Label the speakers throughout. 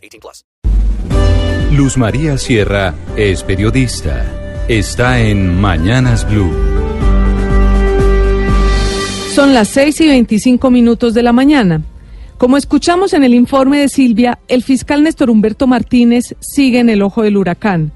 Speaker 1: 18 plus.
Speaker 2: Luz María Sierra es periodista. Está en Mañanas Blue.
Speaker 3: Son las 6 y 25 minutos de la mañana. Como escuchamos en el informe de Silvia, el fiscal Néstor Humberto Martínez sigue en el ojo del huracán.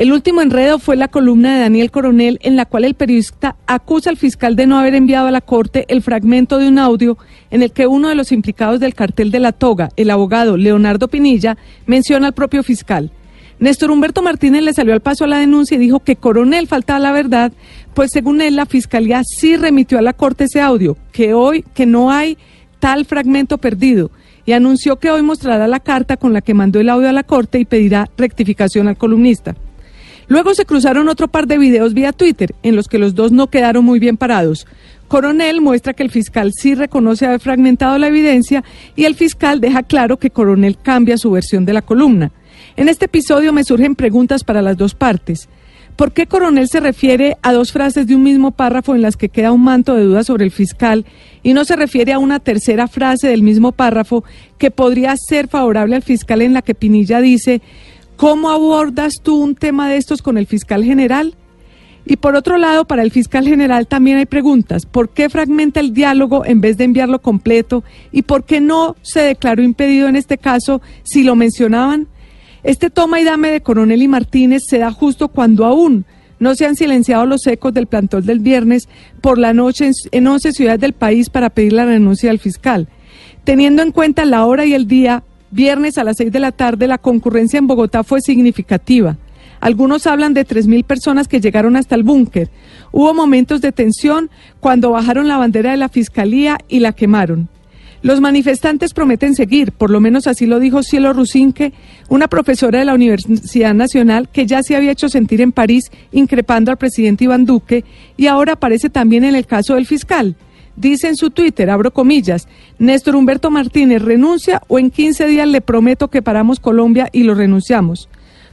Speaker 3: El último enredo fue la columna de Daniel Coronel en la cual el periodista acusa al fiscal de no haber enviado a la Corte el fragmento de un audio en el que uno de los implicados del cartel de la toga, el abogado Leonardo Pinilla, menciona al propio fiscal. Néstor Humberto Martínez le salió al paso a la denuncia y dijo que Coronel faltaba la verdad, pues según él la fiscalía sí remitió a la Corte ese audio, que hoy que no hay tal fragmento perdido y anunció que hoy mostrará la carta con la que mandó el audio a la Corte y pedirá rectificación al columnista. Luego se cruzaron otro par de videos vía Twitter, en los que los dos no quedaron muy bien parados. Coronel muestra que el fiscal sí reconoce haber fragmentado la evidencia y el fiscal deja claro que Coronel cambia su versión de la columna. En este episodio me surgen preguntas para las dos partes. ¿Por qué Coronel se refiere a dos frases de un mismo párrafo en las que queda un manto de duda sobre el fiscal y no se refiere a una tercera frase del mismo párrafo que podría ser favorable al fiscal en la que Pinilla dice ¿Cómo abordas tú un tema de estos con el fiscal general? Y por otro lado, para el fiscal general también hay preguntas. ¿Por qué fragmenta el diálogo en vez de enviarlo completo? ¿Y por qué no se declaró impedido en este caso si lo mencionaban? Este toma y dame de Coronel y Martínez se da justo cuando aún no se han silenciado los ecos del plantón del viernes por la noche en 11 ciudades del país para pedir la renuncia del fiscal. Teniendo en cuenta la hora y el día, Viernes a las 6 de la tarde la concurrencia en Bogotá fue significativa. Algunos hablan de 3.000 personas que llegaron hasta el búnker. Hubo momentos de tensión cuando bajaron la bandera de la Fiscalía y la quemaron. Los manifestantes prometen seguir, por lo menos así lo dijo Cielo Rusinque, una profesora de la Universidad Nacional que ya se había hecho sentir en París increpando al presidente Iván Duque y ahora aparece también en el caso del fiscal. Dice en su Twitter, abro comillas, Néstor Humberto Martínez renuncia o en 15 días le prometo que paramos Colombia y lo renunciamos.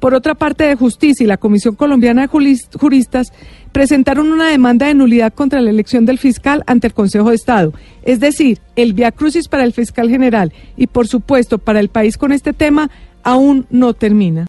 Speaker 3: Por otra parte, de Justicia y la Comisión Colombiana de Juristas presentaron una demanda de nulidad contra la elección del fiscal ante el Consejo de Estado. Es decir, el via crucis para el fiscal general y, por supuesto, para el país con este tema aún no termina.